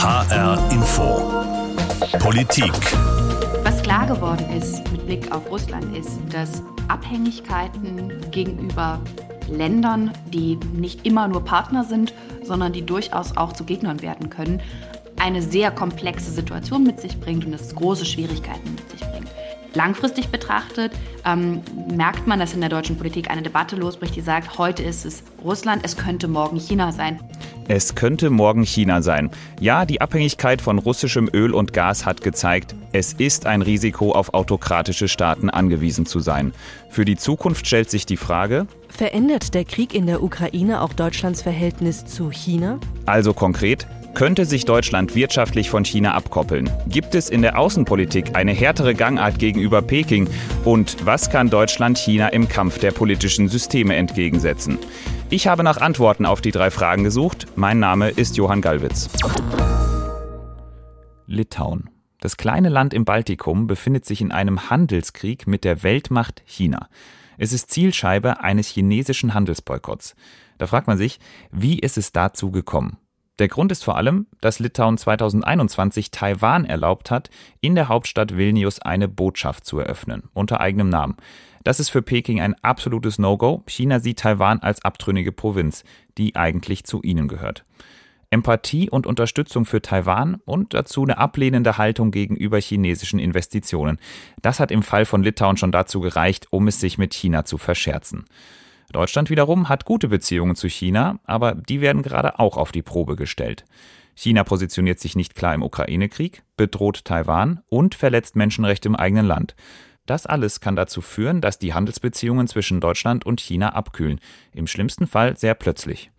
HR Info. Politik. Was klar geworden ist mit Blick auf Russland ist, dass Abhängigkeiten gegenüber Ländern, die nicht immer nur Partner sind, sondern die durchaus auch zu Gegnern werden können, eine sehr komplexe Situation mit sich bringt und es große Schwierigkeiten mit sich bringt. Langfristig betrachtet ähm, merkt man, dass in der deutschen Politik eine Debatte losbricht, die sagt, heute ist es Russland, es könnte morgen China sein. Es könnte morgen China sein. Ja, die Abhängigkeit von russischem Öl und Gas hat gezeigt, es ist ein Risiko, auf autokratische Staaten angewiesen zu sein. Für die Zukunft stellt sich die Frage, Verändert der Krieg in der Ukraine auch Deutschlands Verhältnis zu China? also konkret, könnte sich Deutschland wirtschaftlich von China abkoppeln? Gibt es in der Außenpolitik eine härtere Gangart gegenüber Peking? Und was kann Deutschland China im Kampf der politischen Systeme entgegensetzen? Ich habe nach Antworten auf die drei Fragen gesucht. Mein Name ist Johann Gallwitz. Litauen. Das kleine Land im Baltikum befindet sich in einem Handelskrieg mit der Weltmacht China. Es ist Zielscheibe eines chinesischen Handelsboykotts. Da fragt man sich, wie ist es dazu gekommen? Der Grund ist vor allem, dass Litauen 2021 Taiwan erlaubt hat, in der Hauptstadt Vilnius eine Botschaft zu eröffnen, unter eigenem Namen. Das ist für Peking ein absolutes No-Go. China sieht Taiwan als abtrünnige Provinz, die eigentlich zu ihnen gehört. Empathie und Unterstützung für Taiwan und dazu eine ablehnende Haltung gegenüber chinesischen Investitionen. Das hat im Fall von Litauen schon dazu gereicht, um es sich mit China zu verscherzen. Deutschland wiederum hat gute Beziehungen zu China, aber die werden gerade auch auf die Probe gestellt. China positioniert sich nicht klar im Ukraine-Krieg, bedroht Taiwan und verletzt Menschenrechte im eigenen Land. Das alles kann dazu führen, dass die Handelsbeziehungen zwischen Deutschland und China abkühlen, im schlimmsten Fall sehr plötzlich.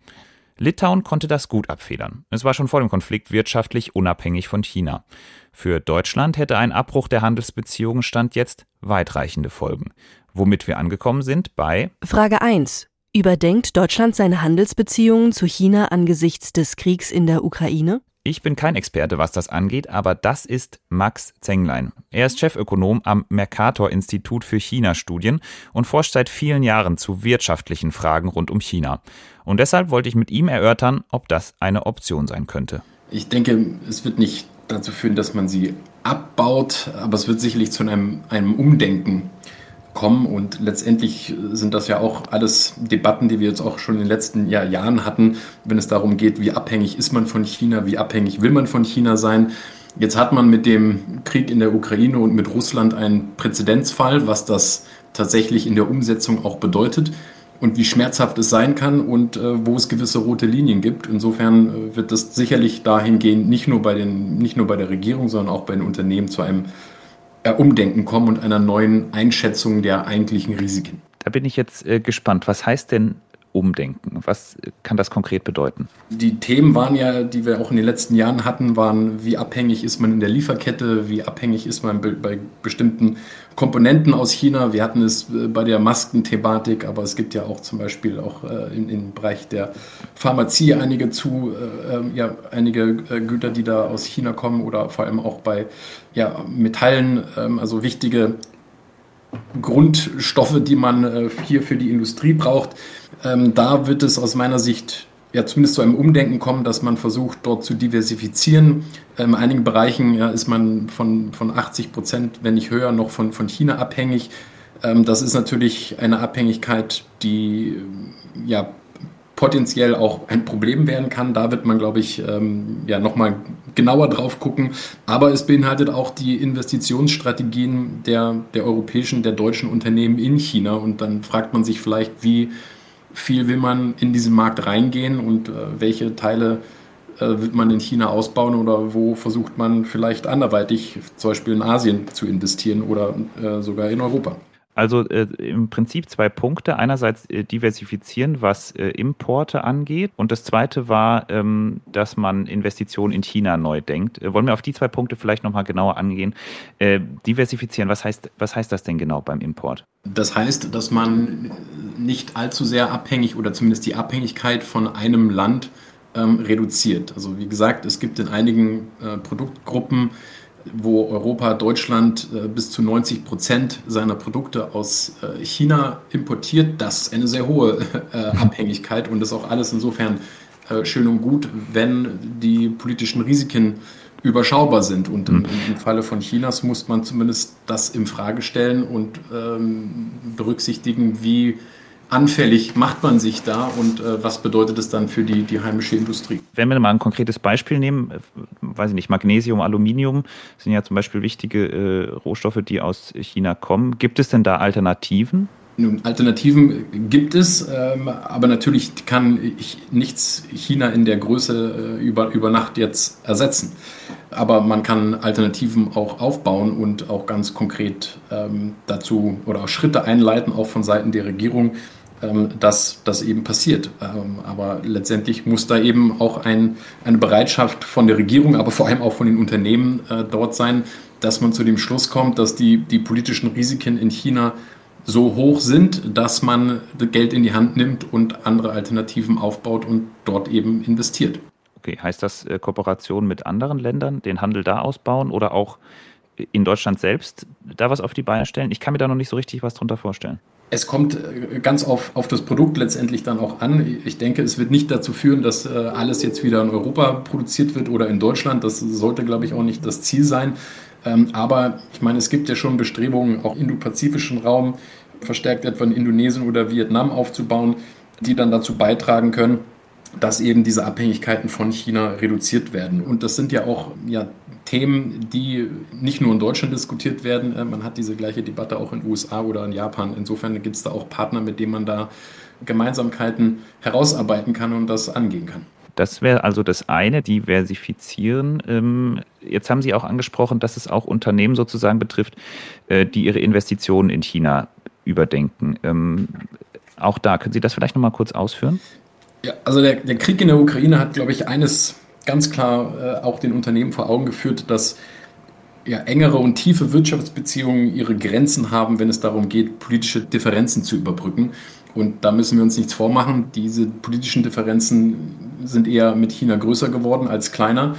Litauen konnte das gut abfedern. Es war schon vor dem Konflikt wirtschaftlich unabhängig von China. Für Deutschland hätte ein Abbruch der Handelsbeziehungen Stand jetzt weitreichende Folgen. Womit wir angekommen sind bei Frage 1. Überdenkt Deutschland seine Handelsbeziehungen zu China angesichts des Kriegs in der Ukraine? Ich bin kein Experte, was das angeht, aber das ist Max Zenglein. Er ist Chefökonom am Mercator Institut für China-Studien und forscht seit vielen Jahren zu wirtschaftlichen Fragen rund um China. Und deshalb wollte ich mit ihm erörtern, ob das eine Option sein könnte. Ich denke, es wird nicht dazu führen, dass man sie abbaut, aber es wird sicherlich zu einem, einem Umdenken kommen. Und letztendlich sind das ja auch alles Debatten, die wir jetzt auch schon in den letzten Jahr, Jahren hatten, wenn es darum geht, wie abhängig ist man von China, wie abhängig will man von China sein. Jetzt hat man mit dem Krieg in der Ukraine und mit Russland einen Präzedenzfall, was das tatsächlich in der Umsetzung auch bedeutet und wie schmerzhaft es sein kann und äh, wo es gewisse rote Linien gibt. Insofern äh, wird das sicherlich dahingehend nicht nur bei den, nicht nur bei der Regierung, sondern auch bei den Unternehmen zu einem Umdenken kommen und einer neuen Einschätzung der eigentlichen Risiken. Da bin ich jetzt äh, gespannt. Was heißt denn Umdenken? Was kann das konkret bedeuten? Die Themen waren ja, die wir auch in den letzten Jahren hatten, waren, wie abhängig ist man in der Lieferkette, wie abhängig ist man bei bestimmten Komponenten aus China. Wir hatten es äh, bei der Maskenthematik, aber es gibt ja auch zum Beispiel auch äh, im, Bereich der Pharmazie einige zu, äh, ähm, ja, einige Güter, die da aus China kommen oder vor allem auch bei ja, Metallen, ähm, also wichtige Grundstoffe, die man äh, hier für die Industrie braucht. Ähm, da wird es aus meiner Sicht ja zumindest zu einem Umdenken kommen, dass man versucht, dort zu diversifizieren. Ähm, in einigen Bereichen ist man von, von 80 Prozent, wenn nicht höher, noch von, von China abhängig. Ähm, das ist natürlich eine Abhängigkeit, die ja potenziell auch ein Problem werden kann. Da wird man, glaube ich, ähm, ja nochmal genauer drauf gucken. Aber es beinhaltet auch die Investitionsstrategien der, der europäischen, der deutschen Unternehmen in China. Und dann fragt man sich vielleicht, wie viel will man in diesen Markt reingehen und äh, welche Teile äh, wird man in China ausbauen oder wo versucht man vielleicht anderweitig, zum Beispiel in Asien, zu investieren oder äh, sogar in Europa. Also äh, im Prinzip zwei Punkte. Einerseits äh, diversifizieren, was äh, Importe angeht. Und das zweite war, ähm, dass man Investitionen in China neu denkt. Äh, wollen wir auf die zwei Punkte vielleicht nochmal genauer angehen? Äh, diversifizieren, was heißt, was heißt das denn genau beim Import? Das heißt, dass man nicht allzu sehr abhängig oder zumindest die Abhängigkeit von einem Land ähm, reduziert. Also wie gesagt, es gibt in einigen äh, Produktgruppen wo Europa, Deutschland äh, bis zu 90 Prozent seiner Produkte aus äh, China importiert. Das ist eine sehr hohe äh, Abhängigkeit und ist auch alles insofern schön und gut, wenn die politischen Risiken überschaubar sind. Und im, im, Falle von Chinas muss man zumindest das in Frage stellen und ähm, berücksichtigen, wie anfällig macht man sich da und äh, was bedeutet es dann für die, die heimische Industrie? Wenn wir mal ein konkretes Beispiel nehmen, äh, weiß ich nicht, Magnesium, Aluminium sind ja zum Beispiel wichtige äh, Rohstoffe, die aus China kommen. Gibt es denn da Alternativen? Nun, Alternativen gibt es, ähm, aber natürlich kann ich nichts China in der Größe äh, über, über Nacht jetzt ersetzen. Aber man kann Alternativen auch aufbauen und auch ganz konkret ähm, dazu oder Schritte einleiten, auch von Seiten der Regierung, dass das eben passiert. Ähm, aber letztendlich muss da eben auch ein, eine Bereitschaft von der Regierung, aber vor allem auch von den Unternehmen äh, dort sein, dass man zu dem Schluss kommt, dass die, die politischen Risiken in China so hoch sind, dass man Geld in die Hand nimmt und andere Alternativen aufbaut und dort eben investiert. Okay, heißt das äh, Kooperation mit anderen Ländern, den Handel da ausbauen oder auch in Deutschland selbst da was auf die Beine stellen? Ich kann mir da noch nicht so richtig was drunter vorstellen. Es kommt äh, ganz auf, auf das Produkt letztendlich dann auch an. Ich denke, es wird nicht dazu führen, dass äh, alles jetzt wieder in Europa produziert wird oder in Deutschland. Das sollte, glaube ich, auch nicht das Ziel sein. Ähm, aber ich meine, es gibt ja schon Bestrebungen, auch indopazifischen Raum verstärkt etwa in Indonesien oder Vietnam aufzubauen, die dann dazu beitragen können, dass eben diese Abhängigkeiten von China reduziert werden. Und das sind ja auch ja, Themen, die nicht nur in Deutschland diskutiert werden. Äh, man hat diese gleiche Debatte auch in den USA oder in Japan. Insofern gibt es da auch Partner, mit denen man da Gemeinsamkeiten herausarbeiten kann und das angehen kann. Das wäre also das eine, diversifizieren. Ähm, jetzt haben Sie auch angesprochen, dass es auch Unternehmen sozusagen betrifft, äh, die ihre Investitionen in China überdenken. Ähm, auch da, können Sie das vielleicht nochmal kurz ausführen? Ja, also der, der Krieg in der Ukraine hat, glaube ich, eines ganz klar äh, auch den Unternehmen vor Augen geführt, dass ja, engere und tiefe Wirtschaftsbeziehungen ihre Grenzen haben, wenn es darum geht, politische Differenzen zu überbrücken. Und da müssen wir uns nichts vormachen. Diese politischen Differenzen sind eher mit China größer geworden als kleiner.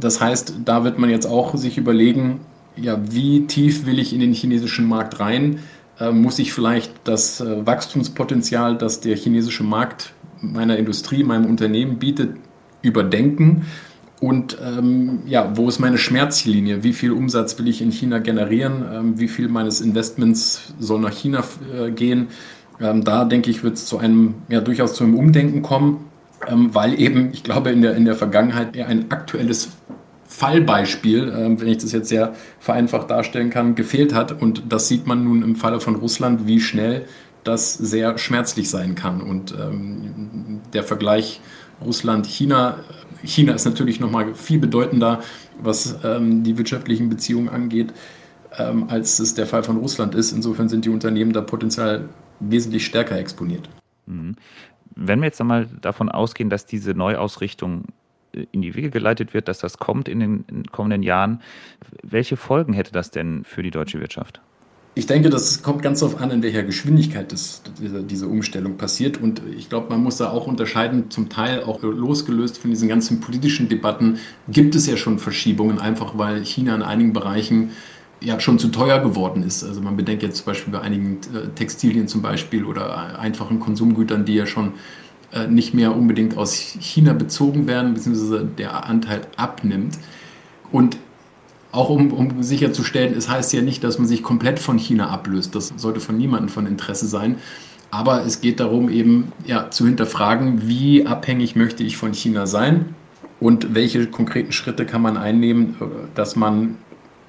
Das heißt, da wird man jetzt auch sich überlegen, ja, wie tief will ich in den chinesischen Markt rein? Äh, muss ich vielleicht das äh, Wachstumspotenzial, das der chinesische Markt meiner Industrie, meinem Unternehmen bietet, überdenken? Und ähm, ja, wo ist meine Schmerzlinie? Wie viel Umsatz will ich in China generieren? Ähm, wie viel meines Investments soll nach China äh, gehen? Ähm, da denke ich, wird es zu einem, ja, durchaus zu einem Umdenken kommen, ähm, weil eben, ich glaube, in der, in der Vergangenheit eher ein aktuelles Fallbeispiel, äh, wenn ich das jetzt sehr vereinfacht darstellen kann, gefehlt hat. Und das sieht man nun im Falle von Russland, wie schnell das sehr schmerzlich sein kann. Und ähm, der Vergleich Russland-China China ist natürlich nochmal viel bedeutender, was ähm, die wirtschaftlichen Beziehungen angeht, ähm, als es der Fall von Russland ist. Insofern sind die Unternehmen da potenziell wesentlich stärker exponiert. Mhm. Wenn wir jetzt einmal davon ausgehen, dass diese Neuausrichtung äh, in die Wege geleitet wird, dass das kommt in den kommenden Jahren, welche Folgen hätte das denn für die deutsche Wirtschaft? Ich denke, das kommt ganz darauf an, in welcher Geschwindigkeit das, diese, Umstellung passiert. Und ich glaube, man muss da auch unterscheiden, zum Teil auch losgelöst von diesen ganzen politischen Debatten, gibt es ja schon Verschiebungen, einfach weil China in einigen Bereichen ja schon zu teuer geworden ist. Also man bedenkt jetzt zum Beispiel bei einigen äh, Textilien zum Beispiel oder einfachen Konsumgütern, die ja schon äh, nicht mehr unbedingt aus China bezogen werden, beziehungsweise der Anteil abnimmt. Und auch um, um sicherzustellen, es heißt ja nicht, dass man sich komplett von China ablöst. Das sollte von niemandem von Interesse sein. Aber es geht darum, eben ja, zu hinterfragen, wie abhängig möchte ich von China sein und welche konkreten Schritte kann man einnehmen, dass man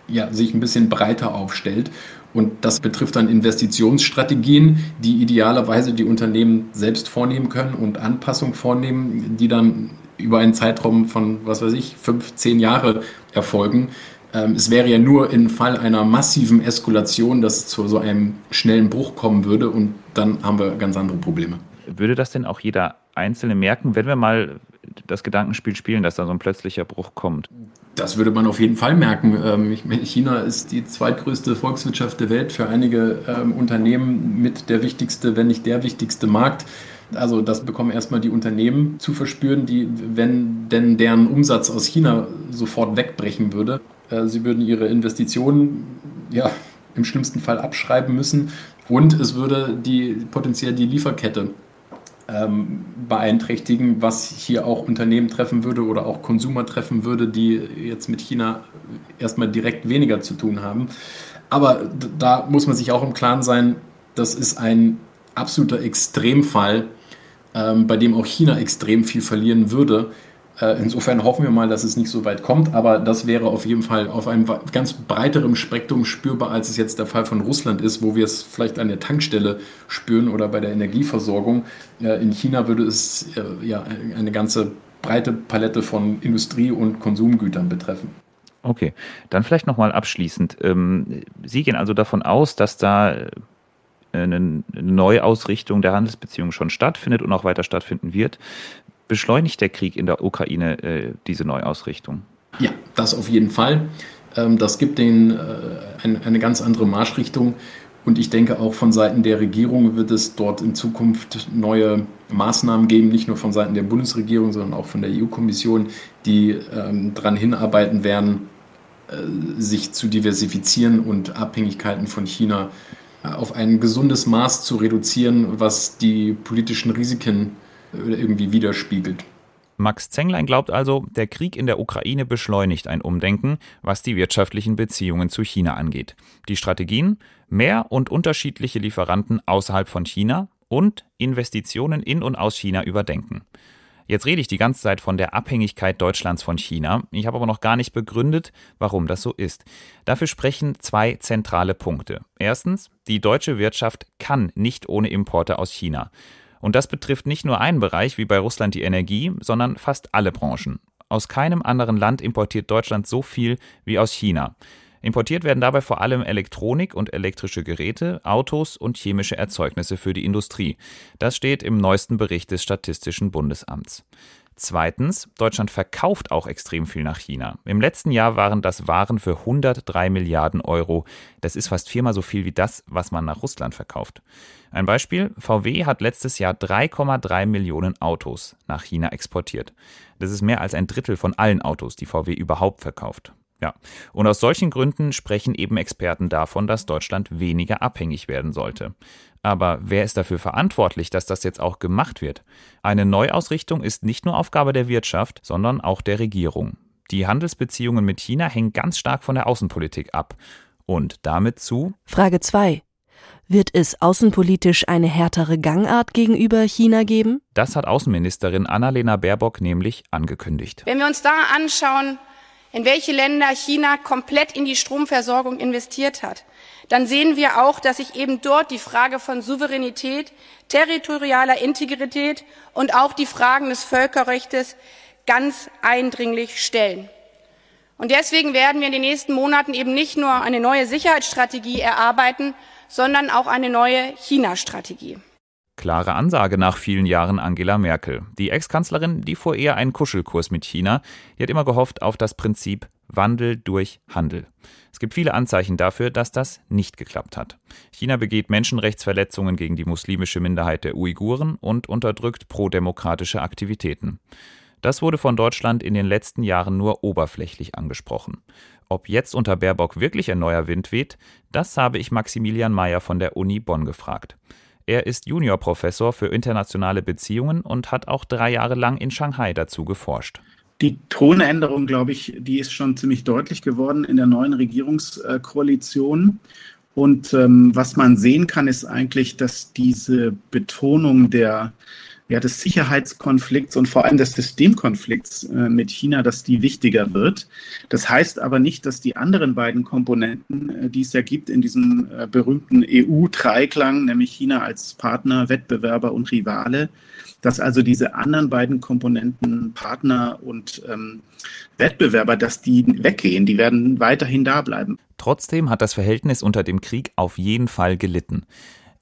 ja, sich ein bisschen breiter aufstellt. Und das betrifft dann Investitionsstrategien, die idealerweise die Unternehmen selbst vornehmen können und Anpassungen vornehmen, die dann über einen Zeitraum von, was weiß ich, fünf, zehn Jahre erfolgen. Ähm, es wäre ja nur im Fall einer massiven Eskalation, dass es zu so einem schnellen Bruch kommen würde und dann haben wir ganz andere Probleme. Würde das denn auch jeder Einzelne merken, wenn wir mal das Gedankenspiel spielen, dass da so ein plötzlicher Bruch kommt? Das würde man auf jeden Fall merken. Ähm, China ist die zweitgrößte Volkswirtschaft der Welt, für einige ähm, Unternehmen mit der wichtigste, wenn nicht der wichtigste Markt. Also das bekommen erstmal die Unternehmen zu verspüren, die, wenn denn deren Umsatz aus China sofort wegbrechen würde, sie würden ihre Investitionen ja, im schlimmsten Fall abschreiben müssen und es würde die, potenziell die Lieferkette ähm, beeinträchtigen, was hier auch Unternehmen treffen würde oder auch Konsumer treffen würde, die jetzt mit China erstmal direkt weniger zu tun haben. Aber da muss man sich auch im Klaren sein, das ist ein absoluter Extremfall, ähm, bei dem auch China extrem viel verlieren würde. Äh, insofern hoffen wir mal, dass es nicht so weit kommt, aber das wäre auf jeden Fall auf einem ganz breiteren Spektrum spürbar, als es jetzt der Fall von Russland ist, wo wir es vielleicht an der Tankstelle spüren oder bei der Energieversorgung. Äh, in China würde es äh, ja eine ganze breite Palette von Industrie- und Konsumgütern betreffen. Okay, dann vielleicht nochmal abschließend. Ähm, Sie gehen also davon aus, dass da eine Neuausrichtung der Handelsbeziehungen schon stattfindet und auch weiter stattfinden wird. Beschleunigt der Krieg in der Ukraine äh, diese Neuausrichtung? Ja, das auf jeden Fall. Ähm, das gibt den, äh, ein, eine ganz andere Marschrichtung. Und ich denke, auch von Seiten der Regierung wird es dort in Zukunft neue Maßnahmen geben, nicht nur von Seiten der Bundesregierung, sondern auch von der EU-Kommission, die ähm, daran hinarbeiten werden, äh, sich zu diversifizieren und Abhängigkeiten von China äh, auf ein gesundes Maß zu reduzieren, was die politischen Risiken irgendwie widerspiegelt. Max Zenglein glaubt also, der Krieg in der Ukraine beschleunigt ein Umdenken, was die wirtschaftlichen Beziehungen zu China angeht. Die Strategien? Mehr und unterschiedliche Lieferanten außerhalb von China und Investitionen in und aus China überdenken. Jetzt rede ich die ganze Zeit von der Abhängigkeit Deutschlands von China. Ich habe aber noch gar nicht begründet, warum das so ist. Dafür sprechen zwei zentrale Punkte. Erstens, die deutsche Wirtschaft kann nicht ohne Importe aus China. Und das betrifft nicht nur einen Bereich wie bei Russland die Energie, sondern fast alle Branchen. Aus keinem anderen Land importiert Deutschland so viel wie aus China. Importiert werden dabei vor allem Elektronik und elektrische Geräte, Autos und chemische Erzeugnisse für die Industrie. Das steht im neuesten Bericht des Statistischen Bundesamts. Zweitens, Deutschland verkauft auch extrem viel nach China. Im letzten Jahr waren das Waren für 103 Milliarden Euro. Das ist fast viermal so viel wie das, was man nach Russland verkauft. Ein Beispiel, VW hat letztes Jahr 3,3 Millionen Autos nach China exportiert. Das ist mehr als ein Drittel von allen Autos, die VW überhaupt verkauft. Ja, und aus solchen Gründen sprechen eben Experten davon, dass Deutschland weniger abhängig werden sollte. Aber wer ist dafür verantwortlich, dass das jetzt auch gemacht wird? Eine Neuausrichtung ist nicht nur Aufgabe der Wirtschaft, sondern auch der Regierung. Die Handelsbeziehungen mit China hängen ganz stark von der Außenpolitik ab. Und damit zu Frage 2. Wird es außenpolitisch eine härtere Gangart gegenüber China geben? Das hat Außenministerin Annalena Baerbock nämlich angekündigt. Wenn wir uns da anschauen, in welche Länder China komplett in die Stromversorgung investiert hat, dann sehen wir auch, dass sich eben dort die Frage von Souveränität, territorialer Integrität und auch die Fragen des Völkerrechts ganz eindringlich stellen. Und deswegen werden wir in den nächsten Monaten eben nicht nur eine neue Sicherheitsstrategie erarbeiten, sondern auch eine neue China-Strategie. Klare Ansage nach vielen Jahren Angela Merkel. Die Ex-Kanzlerin, die fuhr eher einen Kuschelkurs mit China. Die hat immer gehofft auf das Prinzip Wandel durch Handel. Es gibt viele Anzeichen dafür, dass das nicht geklappt hat. China begeht Menschenrechtsverletzungen gegen die muslimische Minderheit der Uiguren und unterdrückt prodemokratische Aktivitäten. Das wurde von Deutschland in den letzten Jahren nur oberflächlich angesprochen. Ob jetzt unter Baerbock wirklich ein neuer Wind weht, das habe ich Maximilian Mayer von der Uni Bonn gefragt. Er ist Juniorprofessor für internationale Beziehungen und hat auch drei Jahre lang in Shanghai dazu geforscht. Die Tonänderung, glaube ich, die ist schon ziemlich deutlich geworden in der neuen Regierungskoalition. Und ähm, was man sehen kann, ist eigentlich, dass diese Betonung der ja, des Sicherheitskonflikts und vor allem des Systemkonflikts äh, mit China, dass die wichtiger wird. Das heißt aber nicht, dass die anderen beiden Komponenten, äh, die es ja gibt in diesem äh, berühmten EU-Dreiklang, nämlich China als Partner, Wettbewerber und Rivale, dass also diese anderen beiden Komponenten, Partner und ähm, Wettbewerber, dass die weggehen, die werden weiterhin da bleiben. Trotzdem hat das Verhältnis unter dem Krieg auf jeden Fall gelitten.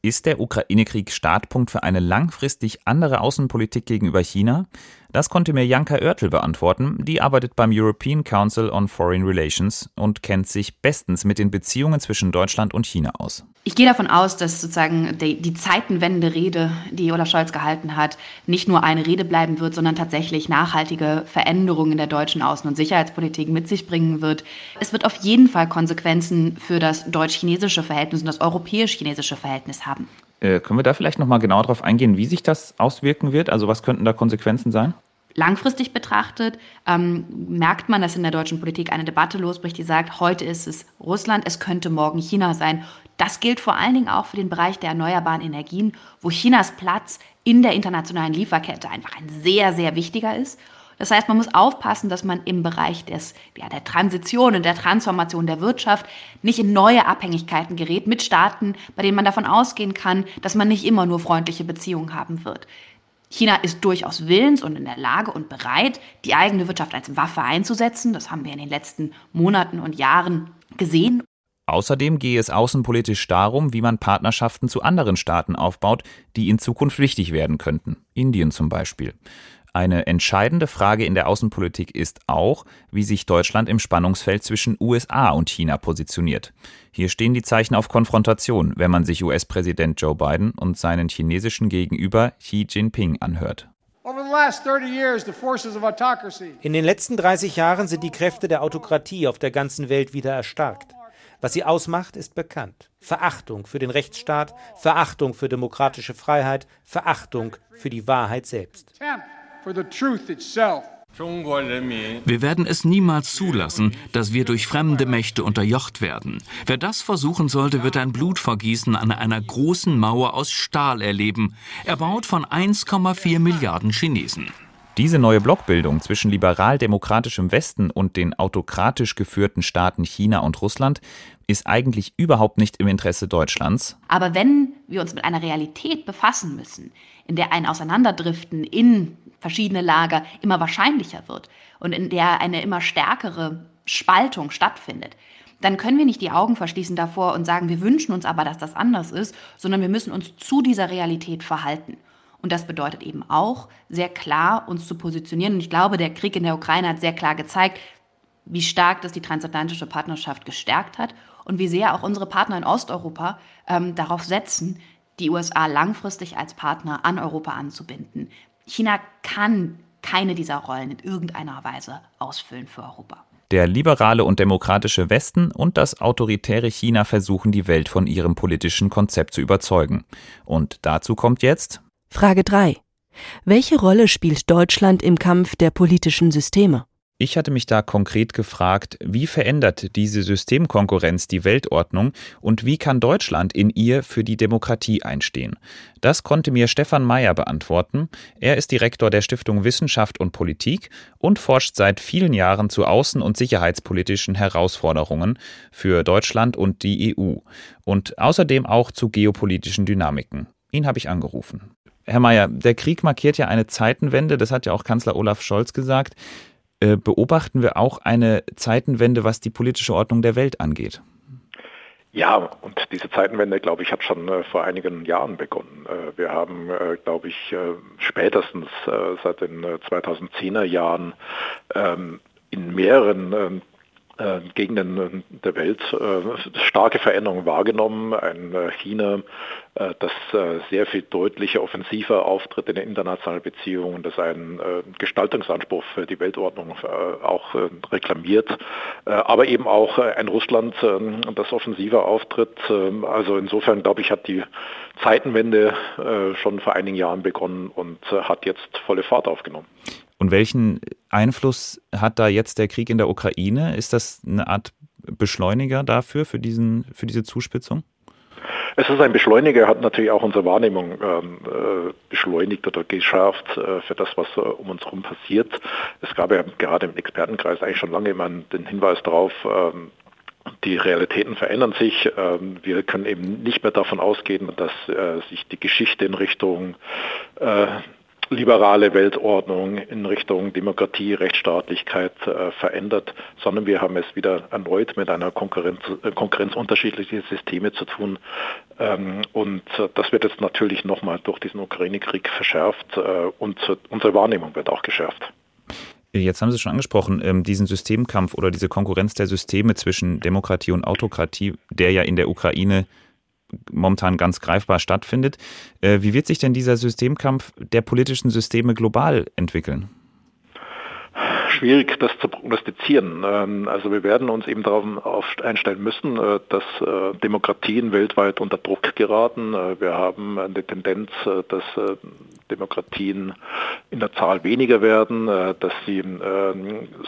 Ist der Ukraine-Krieg Startpunkt für eine langfristig andere Außenpolitik gegenüber China? Das konnte mir Janka Oertel beantworten. Die arbeitet beim European Council on Foreign Relations und kennt sich bestens mit den Beziehungen zwischen Deutschland und China aus. Ich gehe davon aus, dass sozusagen die, die Zeitenwende-Rede, die Olaf Scholz gehalten hat, nicht nur eine Rede bleiben wird, sondern tatsächlich nachhaltige Veränderungen in der deutschen Außen- und Sicherheitspolitik mit sich bringen wird. Es wird auf jeden Fall Konsequenzen für das deutsch-chinesische Verhältnis und das europäisch-chinesische Verhältnis haben. Äh, können wir da vielleicht nochmal genauer darauf eingehen, wie sich das auswirken wird? Also was könnten da Konsequenzen sein? Langfristig betrachtet ähm, merkt man, dass in der deutschen Politik eine Debatte losbricht, die sagt, heute ist es Russland, es könnte morgen China sein. Das gilt vor allen Dingen auch für den Bereich der erneuerbaren Energien, wo Chinas Platz in der internationalen Lieferkette einfach ein sehr, sehr wichtiger ist. Das heißt, man muss aufpassen, dass man im Bereich des, ja, der Transition und der Transformation der Wirtschaft nicht in neue Abhängigkeiten gerät mit Staaten, bei denen man davon ausgehen kann, dass man nicht immer nur freundliche Beziehungen haben wird. China ist durchaus willens und in der Lage und bereit, die eigene Wirtschaft als Waffe einzusetzen. Das haben wir in den letzten Monaten und Jahren gesehen. Außerdem gehe es außenpolitisch darum, wie man Partnerschaften zu anderen Staaten aufbaut, die in Zukunft wichtig werden könnten. Indien zum Beispiel. Eine entscheidende Frage in der Außenpolitik ist auch, wie sich Deutschland im Spannungsfeld zwischen USA und China positioniert. Hier stehen die Zeichen auf Konfrontation, wenn man sich US-Präsident Joe Biden und seinen chinesischen Gegenüber Xi Jinping anhört. In den letzten 30 Jahren sind die Kräfte der Autokratie auf der ganzen Welt wieder erstarkt. Was sie ausmacht, ist bekannt. Verachtung für den Rechtsstaat, Verachtung für demokratische Freiheit, Verachtung für die Wahrheit selbst. Wir werden es niemals zulassen, dass wir durch fremde Mächte unterjocht werden. Wer das versuchen sollte, wird ein Blutvergießen an einer großen Mauer aus Stahl erleben, erbaut von 1,4 Milliarden Chinesen. Diese neue Blockbildung zwischen liberal-demokratischem Westen und den autokratisch geführten Staaten China und Russland ist eigentlich überhaupt nicht im Interesse Deutschlands. Aber wenn wir uns mit einer Realität befassen müssen, in der ein Auseinanderdriften in verschiedene Lager immer wahrscheinlicher wird und in der eine immer stärkere Spaltung stattfindet, dann können wir nicht die Augen verschließen davor und sagen, wir wünschen uns aber, dass das anders ist, sondern wir müssen uns zu dieser Realität verhalten. Und das bedeutet eben auch, sehr klar uns zu positionieren. Und ich glaube, der Krieg in der Ukraine hat sehr klar gezeigt, wie stark das die transatlantische Partnerschaft gestärkt hat und wie sehr auch unsere Partner in Osteuropa ähm, darauf setzen, die USA langfristig als Partner an Europa anzubinden. China kann keine dieser Rollen in irgendeiner Weise ausfüllen für Europa. Der liberale und demokratische Westen und das autoritäre China versuchen die Welt von ihrem politischen Konzept zu überzeugen. Und dazu kommt jetzt Frage 3. Welche Rolle spielt Deutschland im Kampf der politischen Systeme? Ich hatte mich da konkret gefragt, wie verändert diese Systemkonkurrenz die Weltordnung und wie kann Deutschland in ihr für die Demokratie einstehen? Das konnte mir Stefan Mayer beantworten. Er ist Direktor der Stiftung Wissenschaft und Politik und forscht seit vielen Jahren zu außen- und sicherheitspolitischen Herausforderungen für Deutschland und die EU und außerdem auch zu geopolitischen Dynamiken. Ihn habe ich angerufen. Herr Mayer, der Krieg markiert ja eine Zeitenwende, das hat ja auch Kanzler Olaf Scholz gesagt. Äh, beobachten wir auch eine Zeitenwende, was die politische Ordnung der Welt angeht? Ja, und diese Zeitenwende, glaube ich, hat schon äh, vor einigen Jahren begonnen. Äh, wir haben, äh, glaube ich, äh, spätestens äh, seit den 2010er Jahren ähm, in mehreren ähm, äh, Gegenden der Welt äh, starke Veränderungen wahrgenommen. Ein äh, China, das sehr viel deutlicher offensiver auftritt in den internationalen Beziehungen, das einen Gestaltungsanspruch für die Weltordnung auch reklamiert, aber eben auch ein Russland, das offensiver auftritt. Ähm, also insofern, glaube ich, hat die Zeitenwende schon vor einigen Jahren begonnen und hat jetzt volle Fahrt aufgenommen. Und welchen Einfluss hat da jetzt der Krieg in der Ukraine? Ist das eine Art Beschleuniger dafür, für, diesen, für diese Zuspitzung? Es ist ein Beschleuniger, hat natürlich auch unsere Wahrnehmung ähm, äh, beschleunigt oder geschärft äh, für das, was äh, um uns herum passiert. Es gab ja gerade im Expertenkreis eigentlich schon lange immer den Hinweis darauf, ähm, die Realitäten verändern sich. Ähm, wir können eben nicht mehr davon ausgehen, dass äh, sich die Geschichte in Richtung äh, liberale Weltordnung in Richtung Demokratie, Rechtsstaatlichkeit äh, verändert, sondern wir haben es wieder erneut mit einer Konkurrenz, äh, Konkurrenz unterschiedlicher Systeme zu tun. Ähm, und äh, das wird jetzt natürlich nochmal durch diesen Ukraine-Krieg verschärft äh, und unsere Wahrnehmung wird auch geschärft. Jetzt haben Sie schon angesprochen, ähm, diesen Systemkampf oder diese Konkurrenz der Systeme zwischen Demokratie und Autokratie, der ja in der Ukraine momentan ganz greifbar stattfindet. Äh, wie wird sich denn dieser Systemkampf der politischen Systeme global entwickeln? schwierig, das zu prognostizieren. Ähm, also wir werden uns eben darauf einstellen müssen, äh, dass äh, Demokratien weltweit unter Druck geraten. Wir haben eine Tendenz, dass Demokratien in der Zahl weniger werden, dass sie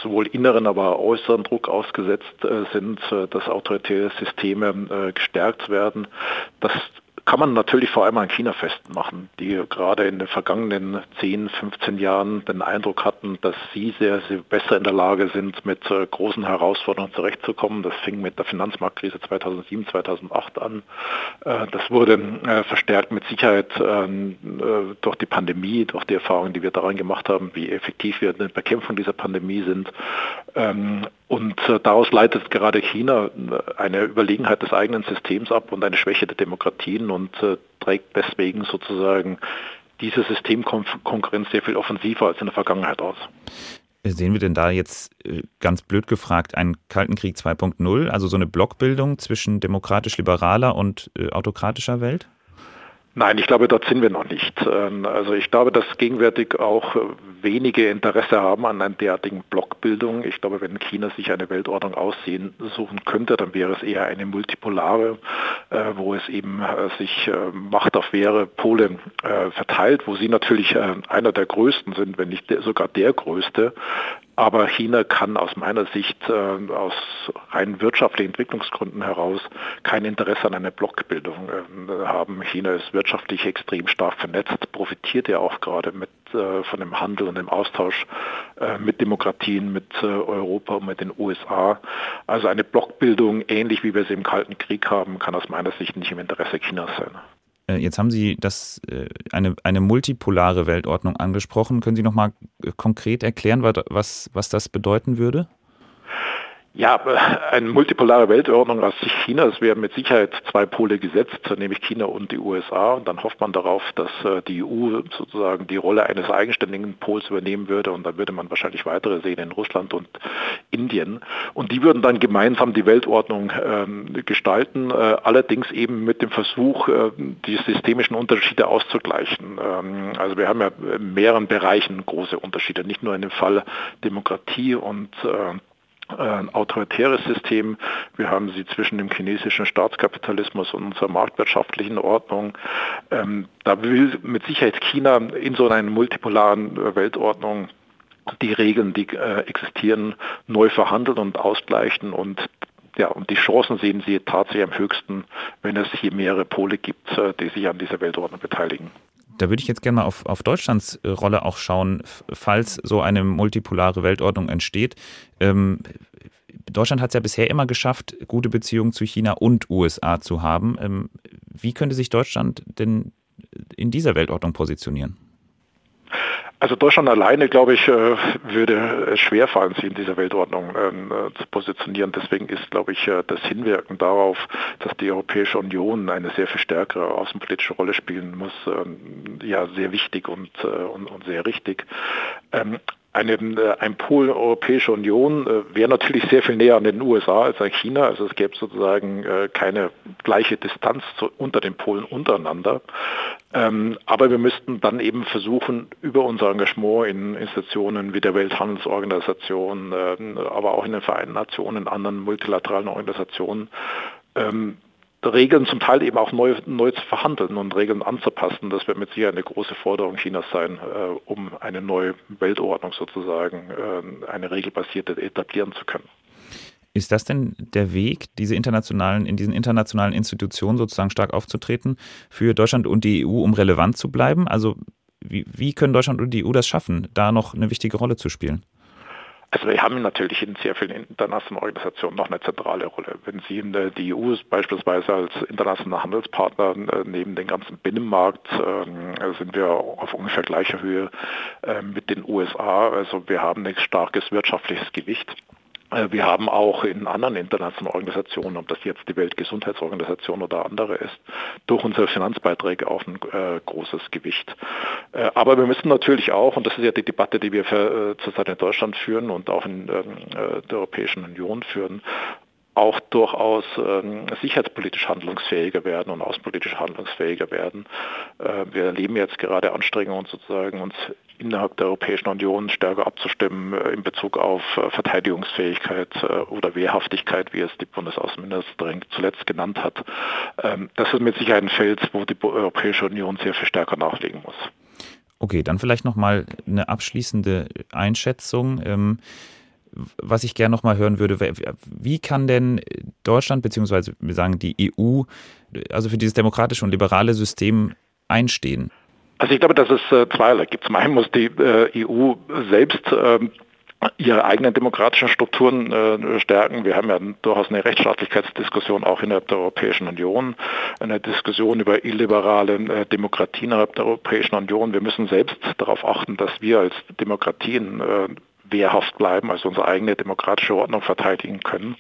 sowohl inneren, aber äußeren Druck ausgesetzt sind, dass autoritäre Systeme gestärkt werden. Das kann man natürlich vor allem an China festmachen, die gerade in den vergangenen 10, 15 Jahren den Eindruck hatten, dass sie sehr, sehr besser in der Lage sind, mit äh, großen Herausforderungen zurechtzukommen. Das fing mit der Finanzmarktkrise 2007, 2008 an. Äh, das wurde äh, verstärkt mit Sicherheit ähm, durch die Pandemie, durch die Erfahrungen, die wir daran gemacht haben, wie effektiv wir in der Bekämpfung dieser Pandemie sind. Und daraus leitet gerade China eine Überlegenheit des eigenen Systems ab und eine Schwäche der Demokratien und äh, trägt deswegen sozusagen diese Systemkonkurrenz sehr viel offensiver als in der Vergangenheit aus. Sehen wir denn da jetzt äh, ganz blöd gefragt einen Kalten Krieg 2.0, also so eine Blockbildung zwischen demokratisch-liberaler und äh, autokratischer Welt? Nein, ich glaube, dort sind wir noch nicht. Ähm, also ich glaube, dass gegenwärtig auch wenige Interesse haben an einer derartigen Blockbildung. Ich glaube, wenn China sich eine Weltordnung aussehen suchen könnte, dann wäre es eher eine multipolare, äh, wo es eben äh, sich äh, Macht auf mehrere Pole verteilt, wo sie natürlich einer der größten sind, wenn nicht sogar der größte. Aber China kann aus meiner Sicht äh, aus rein wirtschaftlichen Entwicklungsgründen heraus kein Interesse an einer Blockbildung äh, haben. China ist wirtschaftlich extrem stark vernetzt, profitiert ja auch gerade mit, äh, von dem Handel und dem Austausch äh, mit Demokratien, mit äh, Europa und mit den USA. Also eine Blockbildung, ähnlich wie wir sie im Kalten Krieg haben, kann aus meiner Sicht nicht im Interesse Chinas sein. Äh, jetzt haben Sie das, äh, eine, eine multipolare Weltordnung angesprochen. Können Sie noch mal äh, konkret erklären, was, was das bedeuten würde? Ja, eine multipolare Weltordnung aus Sicht Chinas wäre mit Sicherheit zwei Pole gesetzt, nämlich China und die USA. Und dann hofft man darauf, dass äh, die EU sozusagen die Rolle eines eigenständigen Pols übernehmen würde. Und dann würde man wahrscheinlich weitere sehen in Russland und Indien. Und die würden dann gemeinsam die Weltordnung ähm, gestalten, äh, allerdings eben mit dem Versuch, äh, die systemischen Unterschiede auszugleichen. Ähm, also wir haben ja in mehreren Bereichen große Unterschiede, nicht nur in dem Fall Demokratie und äh, ein autoritäres System. Wir haben sie zwischen dem chinesischen Staatskapitalismus und unserer marktwirtschaftlichen Ordnung. Ähm, da will mit Sicherheit China in so einer multipolaren äh, Weltordnung die Regeln, die äh, existieren, neu verhandeln und ausgleichen und ja, und die Chancen sehen Sie tatsächlich am höchsten, wenn es hier mehrere Pole gibt, äh, die sich an dieser Weltordnung beteiligen. Da würde ich jetzt gerne mal auf, auf Deutschlands äh, Rolle auch schauen, falls so eine multipolare Weltordnung entsteht. Ähm, Deutschland hat es ja bisher immer geschafft, gute Beziehungen zu China und USA zu haben. Ähm, wie könnte sich Deutschland denn in dieser Weltordnung positionieren? Also Deutschland alleine, glaube ich, äh, würde es schwerfallen, sich in dieser Weltordnung ähm, äh, zu positionieren. Deswegen ist, glaube ich, äh, das Hinwirken darauf, dass die Europäische Union eine sehr viel stärkere außenpolitische Rolle spielen muss, ähm, ja sehr wichtig und, und, und sehr richtig. Ähm, eine, äh, ein Pol Europäische Union äh, wäre natürlich sehr viel näher an den USA als an China. Also es gäbe sozusagen äh, keine gleiche Distanz zu, unter den Polen untereinander. Ähm, aber wir müssten dann eben versuchen, über unser Engagement in Institutionen wie der Welthandelsorganisation, äh, aber auch in den Vereinten Nationen, anderen multilateralen Organisationen, ähm, Regeln zum Teil eben auch neu, neu zu verhandeln und Regeln anzupassen. Das wird mit Sicherheit eine große Forderung Chinas sein, äh, um eine neue Weltordnung sozusagen, äh, eine regelbasierte etablieren zu können. Ist das denn der Weg, diese internationalen, in diesen internationalen Institutionen sozusagen stark aufzutreten für Deutschland und die EU, um relevant zu bleiben? Also wie, wie können Deutschland und die EU das schaffen, da noch eine wichtige Rolle zu spielen? Also wir haben natürlich in sehr vielen internationalen Organisationen noch eine zentrale Rolle. Wenn Sie die EU beispielsweise als internationaler Handelspartner äh, neben dem ganzen Binnenmarkt ähm, sind wir auf ungefähr gleicher Höhe äh, mit den USA. Also wir haben ein starkes wirtschaftliches Gewicht. Äh, wir haben auch in anderen internationalen Organisationen, ob das jetzt die Weltgesundheitsorganisation oder andere ist, durch unsere Finanzbeiträge auch ein äh, großes Gewicht. Äh, aber wir müssen natürlich auch, und das ist ja die Debatte, die wir für, äh, zurzeit in Deutschland führen und auch in ähm, äh, der Europäischen Union führen, auch durchaus ähm, sicherheitspolitisch handlungsfähiger werden und außenpolitisch handlungsfähiger werden. Äh, wir erleben jetzt gerade Anstrengungen sozusagen, uns innerhalb der Europäischen Union stärker abzustimmen äh, in Bezug auf äh, Verteidigungsfähigkeit äh, oder Wehrhaftigkeit, wie es die Bundesaußenministerin zuletzt genannt hat. Ähm, das ist mit Sicherheit ein Feld, wo die Europäische Union sehr viel stärker nachlegen muss. Okay, dann vielleicht noch mal eine abschließende Einschätzung. Ähm, was ich gerne noch mal hören würde, wie kann denn Deutschland beziehungsweise wir sagen die EU also für dieses demokratische und liberale System einstehen? Also ich glaube, dass es äh, zweierlei gibt. Zum einen muss die äh, EU selbst ähm, ihre eigenen demokratischen Strukturen äh, stärken. Wir haben ja durchaus eine Rechtsstaatlichkeitsdiskussion auch innerhalb der Europäischen Union, eine Diskussion über illiberale äh, Demokratien innerhalb der Europäischen Union. Wir müssen selbst darauf achten, dass wir als Demokratien äh, wehrhaft bleiben, also unsere eigene demokratische Ordnung verteidigen können.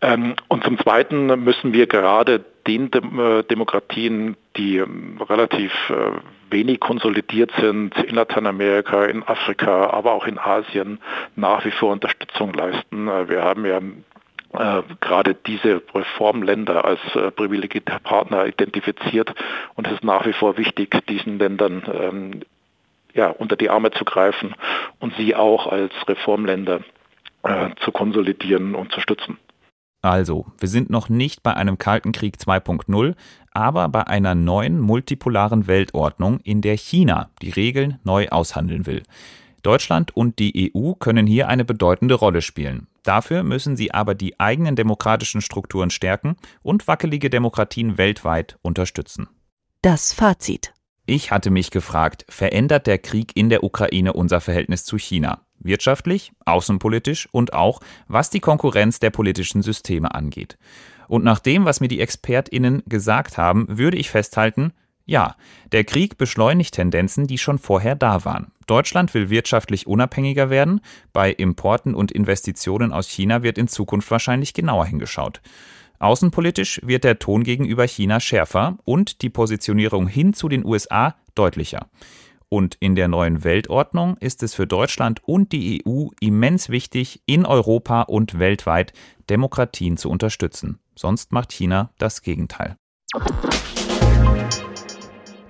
Ähm, und zum Zweiten müssen wir gerade den äh, Demokratien, die ähm, relativ äh, wenig konsolidiert sind, in Lateinamerika, in Afrika, aber auch in Asien, nach wie vor Unterstützung leisten. Äh, wir haben ja gerade diese Reformländer als privilegierte Partner identifiziert und es ist nach wie vor wichtig, diesen Ländern ähm, ja, unter die Arme zu greifen und sie auch als Reformländer äh, zu konsolidieren und zu stützen. Also, wir sind noch nicht bei einem Kalten Krieg 2.0, aber bei einer neuen multipolaren Weltordnung, in der China die Regeln neu aushandeln will. Deutschland und die EU können hier eine bedeutende Rolle spielen. Dafür müssen sie aber die eigenen demokratischen Strukturen stärken und wackelige Demokratien weltweit unterstützen. Das Fazit. Ich hatte mich gefragt, verändert der Krieg in der Ukraine unser Verhältnis zu China? Wirtschaftlich, außenpolitisch und auch, was die Konkurrenz der politischen Systeme angeht. Und nach dem, was mir die ExpertInnen gesagt haben, würde ich festhalten, ja, der Krieg beschleunigt Tendenzen, die schon vorher da waren. Deutschland will wirtschaftlich unabhängiger werden, bei Importen und Investitionen aus China wird in Zukunft wahrscheinlich genauer hingeschaut. Außenpolitisch wird der Ton gegenüber China schärfer und die Positionierung hin zu den USA deutlicher. Und in der neuen Weltordnung ist es für Deutschland und die EU immens wichtig, in Europa und weltweit Demokratien zu unterstützen. Sonst macht China das Gegenteil.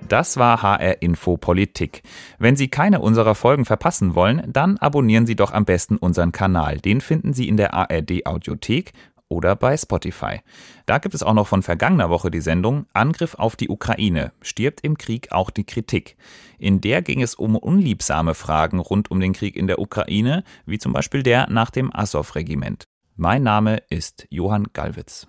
Das war HR Info Politik. Wenn Sie keine unserer Folgen verpassen wollen, dann abonnieren Sie doch am besten unseren Kanal. Den finden Sie in der ARD Audiothek oder bei Spotify. Da gibt es auch noch von vergangener Woche die Sendung Angriff auf die Ukraine. Stirbt im Krieg auch die Kritik? In der ging es um unliebsame Fragen rund um den Krieg in der Ukraine, wie zum Beispiel der nach dem Azov-Regiment. Mein Name ist Johann Gallwitz.